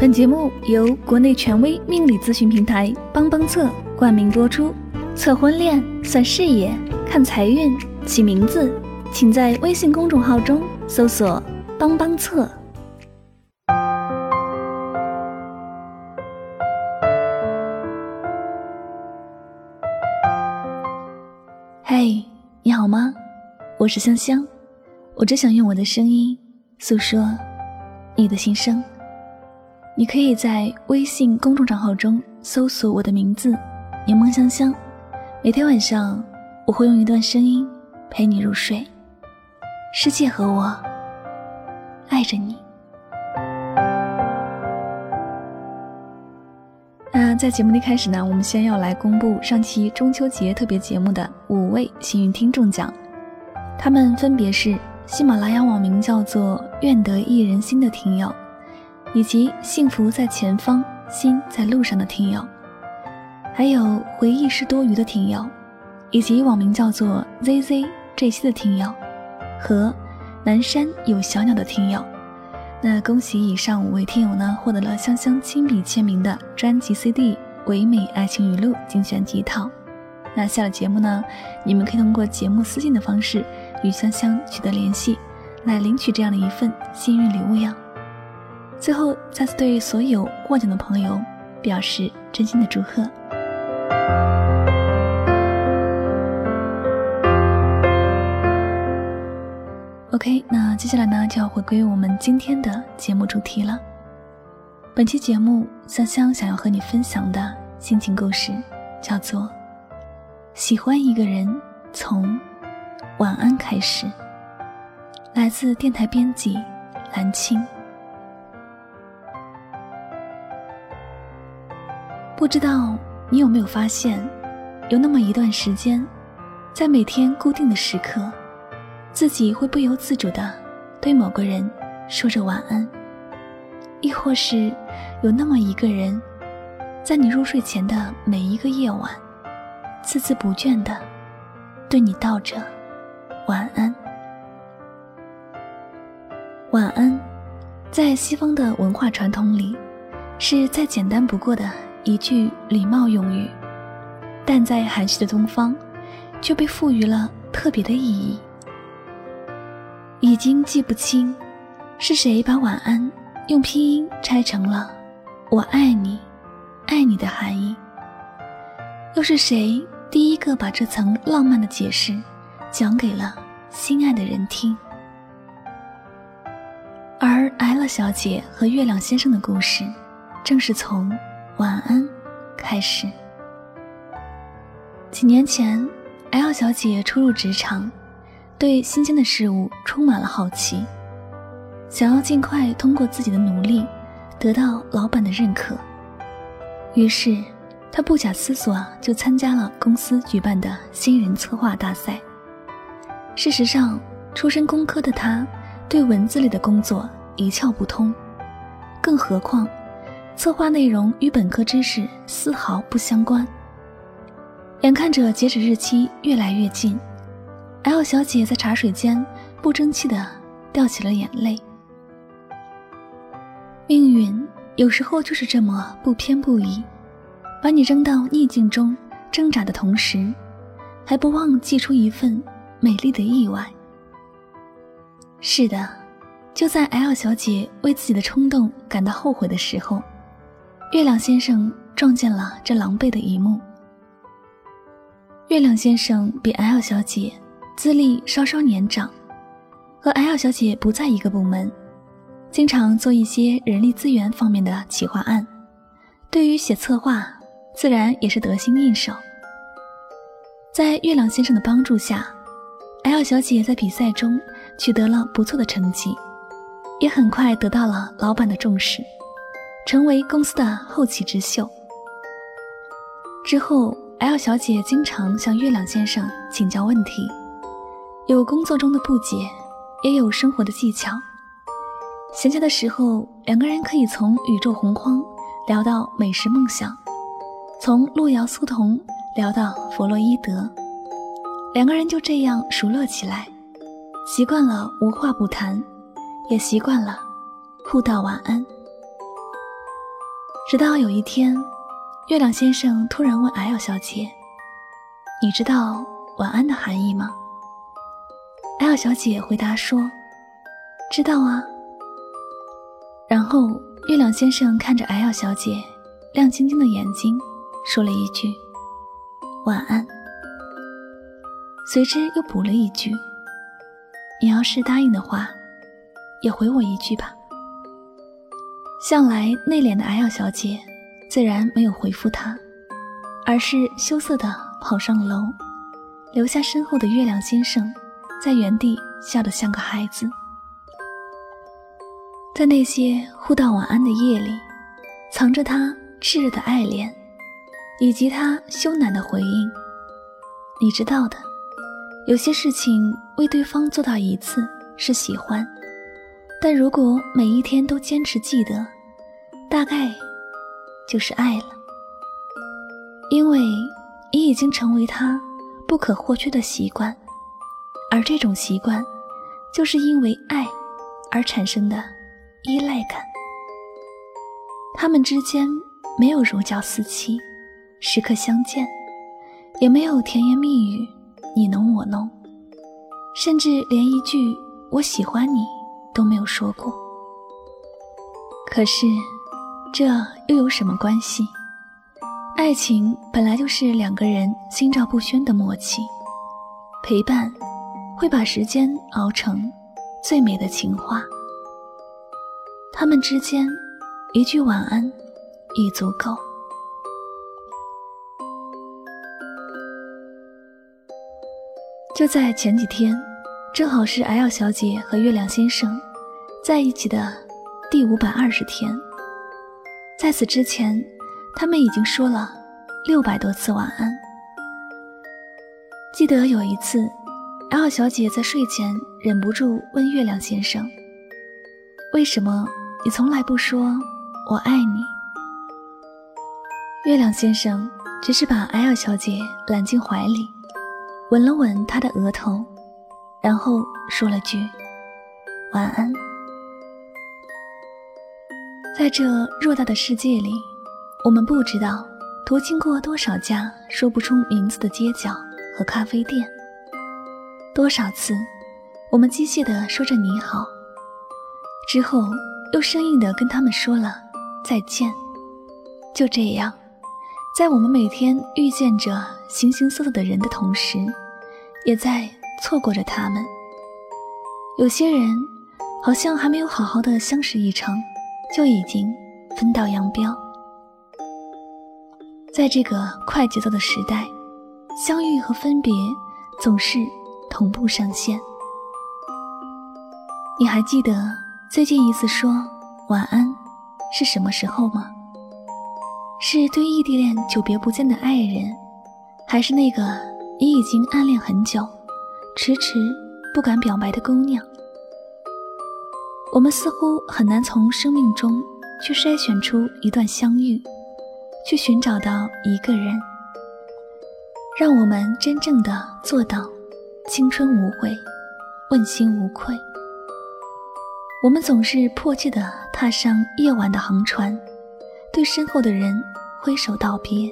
本节目由国内权威命理咨询平台帮帮测冠名播出。测婚恋、算事业、看财运、起名字，请在微信公众号中搜索“帮帮测”。嘿，你好吗？我是香香，我只想用我的声音诉说你的心声。你可以在微信公众账号中搜索我的名字“柠檬香香”，每天晚上我会用一段声音陪你入睡。世界和我爱着你。那在节目的开始呢，我们先要来公布上期中秋节特别节目的五位幸运听众奖，他们分别是喜马拉雅网名叫做“愿得一人心”的听友。以及幸福在前方，心在路上的听友，还有回忆是多余的听友，以及网名叫做 ZZ 这些的听友，和南山有小鸟的听友。那恭喜以上五位听友呢，获得了香香亲笔签名的专辑 CD《唯美爱情语录》精选集一套。那下了节目呢，你们可以通过节目私信的方式与香香取得联系，来领取这样的一份幸运礼物呀。最后，再次对所有获奖的朋友表示真心的祝贺。OK，那接下来呢，就要回归我们今天的节目主题了。本期节目，香香想要和你分享的心情故事，叫做《喜欢一个人从晚安开始》，来自电台编辑蓝青。不知道你有没有发现，有那么一段时间，在每天固定的时刻，自己会不由自主的对某个人说着晚安，亦或是有那么一个人，在你入睡前的每一个夜晚，孜孜不倦的对你道着晚安。晚安，在西方的文化传统里，是再简单不过的。一句礼貌用语，但在含蓄的东方，就被赋予了特别的意义。已经记不清，是谁把晚安用拼音拆成了“我爱你，爱你”的含义。又是谁第一个把这层浪漫的解释讲给了心爱的人听？而 L 小姐和月亮先生的故事，正是从。晚安，开始。几年前，L 小姐初入职场，对新鲜的事物充满了好奇，想要尽快通过自己的努力得到老板的认可。于是，她不假思索就参加了公司举办的新人策划大赛。事实上，出身工科的她，对文字类的工作一窍不通，更何况。策划内容与本科知识丝毫不相关。眼看着截止日期越来越近，L 小姐在茶水间不争气的掉起了眼泪。命运有时候就是这么不偏不倚，把你扔到逆境中挣扎的同时，还不忘寄出一份美丽的意外。是的，就在 L 小姐为自己的冲动感到后悔的时候。月亮先生撞见了这狼狈的一幕。月亮先生比 L 小姐资历稍稍年长，和 L 小姐不在一个部门，经常做一些人力资源方面的企划案，对于写策划，自然也是得心应手。在月亮先生的帮助下，L 小姐在比赛中取得了不错的成绩，也很快得到了老板的重视。成为公司的后起之秀。之后，L 小姐经常向月亮先生请教问题，有工作中的不解，也有生活的技巧。闲暇的时候，两个人可以从宇宙洪荒聊到美食梦想，从路遥苏童聊到弗洛伊德，两个人就这样熟络起来，习惯了无话不谈，也习惯了互道晚安。直到有一天，月亮先生突然问 L 小姐：“你知道晚安的含义吗？”L 小姐回答说：“知道啊。”然后月亮先生看着 L 小姐亮晶晶的眼睛，说了一句：“晚安。”随之又补了一句：“你要是答应的话，也回我一句吧。”向来内敛的 L 小姐自然没有回复他，而是羞涩地跑上楼，留下身后的月亮先生在原地笑得像个孩子。在那些互道晚安的夜里，藏着他炽热的爱恋，以及他羞赧的回应。你知道的，有些事情为对方做到一次是喜欢。但如果每一天都坚持记得，大概就是爱了，因为你已经成为他不可或缺的习惯，而这种习惯，就是因为爱而产生的依赖感。他们之间没有如胶似漆，时刻相见，也没有甜言蜜语，你侬我侬，甚至连一句“我喜欢你”。都没有说过。可是，这又有什么关系？爱情本来就是两个人心照不宣的默契，陪伴会把时间熬成最美的情话。他们之间一句晚安已足够。就在前几天，正好是 L 小姐和月亮先生。在一起的第五百二十天，在此之前，他们已经说了六百多次晚安。记得有一次，L 小姐在睡前忍不住问月亮先生：“为什么你从来不说我爱你？”月亮先生只是把 L 小姐揽进怀里，吻了吻她的额头，然后说了句：“晚安。”在这偌大的世界里，我们不知道途经过多少家说不出名字的街角和咖啡店。多少次，我们机械地说着你好，之后又生硬地跟他们说了再见。就这样，在我们每天遇见着形形色色的人的同时，也在错过着他们。有些人，好像还没有好好的相识一场。就已经分道扬镳。在这个快节奏的时代，相遇和分别总是同步上线。你还记得最近一次说晚安是什么时候吗？是对异地恋久别不见的爱人，还是那个你已经暗恋很久、迟迟不敢表白的姑娘？我们似乎很难从生命中去筛选出一段相遇，去寻找到一个人，让我们真正的做到青春无悔、问心无愧。我们总是迫切地踏上夜晚的航船，对身后的人挥手道别，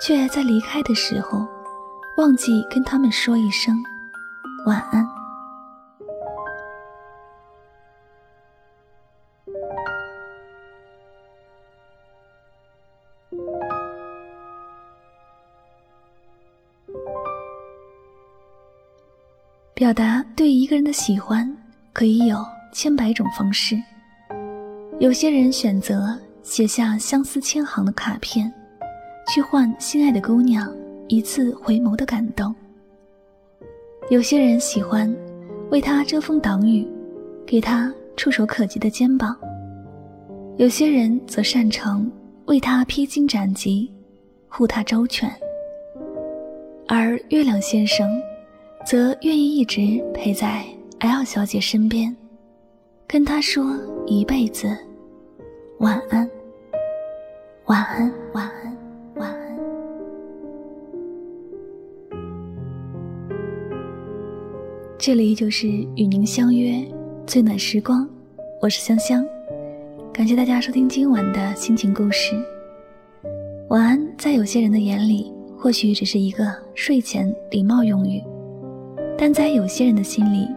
却在离开的时候忘记跟他们说一声晚安。表达对一个人的喜欢，可以有千百种方式。有些人选择写下相思千行的卡片，去换心爱的姑娘一次回眸的感动；有些人喜欢为他遮风挡雨，给他触手可及的肩膀；有些人则擅长为他披荆斩棘，护他周全。而月亮先生。则愿意一直陪在 L 小姐身边，跟她说一辈子晚安，晚安，晚安，晚安。这里就是与您相约最暖时光，我是香香。感谢大家收听今晚的心情故事。晚安，在有些人的眼里，或许只是一个睡前礼貌用语，但在有些人的心里，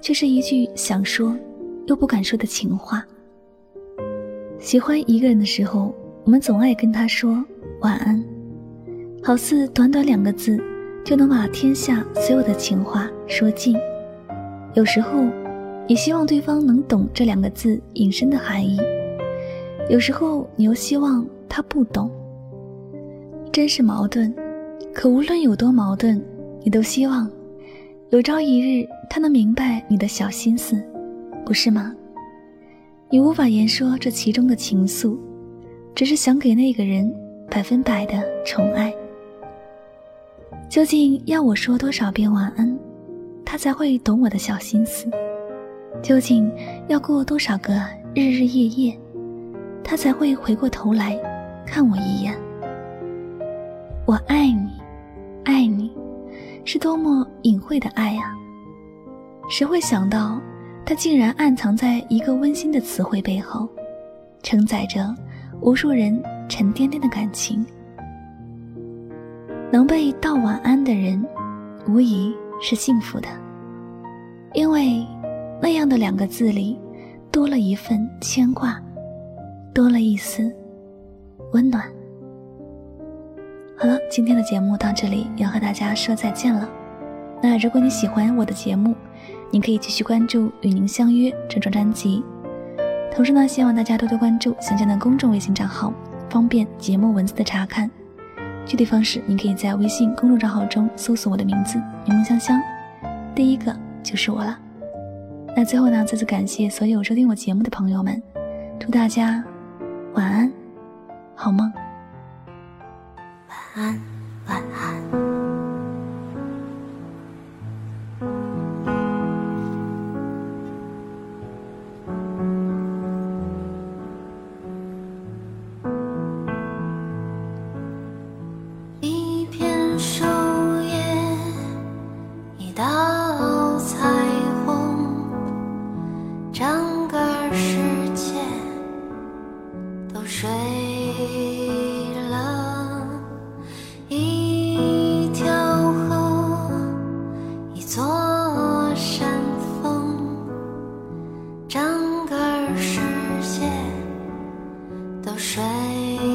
却是一句想说又不敢说的情话。喜欢一个人的时候，我们总爱跟他说晚安，好似短短两个字，就能把天下所有的情话说尽。有时候，也希望对方能懂这两个字隐身的含义；有时候，你又希望他不懂。真是矛盾，可无论有多矛盾，你都希望有朝一日他能明白你的小心思，不是吗？你无法言说这其中的情愫，只是想给那个人百分百的宠爱。究竟要我说多少遍晚安，他才会懂我的小心思？究竟要过多少个日日夜夜，他才会回过头来看我一眼？我爱你，隐晦的爱啊！谁会想到，它竟然暗藏在一个温馨的词汇背后，承载着无数人沉甸甸的感情。能被道晚安的人，无疑是幸福的，因为那样的两个字里，多了一份牵挂，多了一丝温暖。好了，今天的节目到这里要和大家说再见了。那如果你喜欢我的节目，您可以继续关注《与您相约》这张专辑。同时呢，希望大家多多关注香香的公众微信账号，方便节目文字的查看。具体方式，您可以在微信公众账号中搜索我的名字“柠檬香香”，第一个就是我了。那最后呢，再次感谢所有收听我节目的朋友们，祝大家晚安，好梦。晚安，晚安。水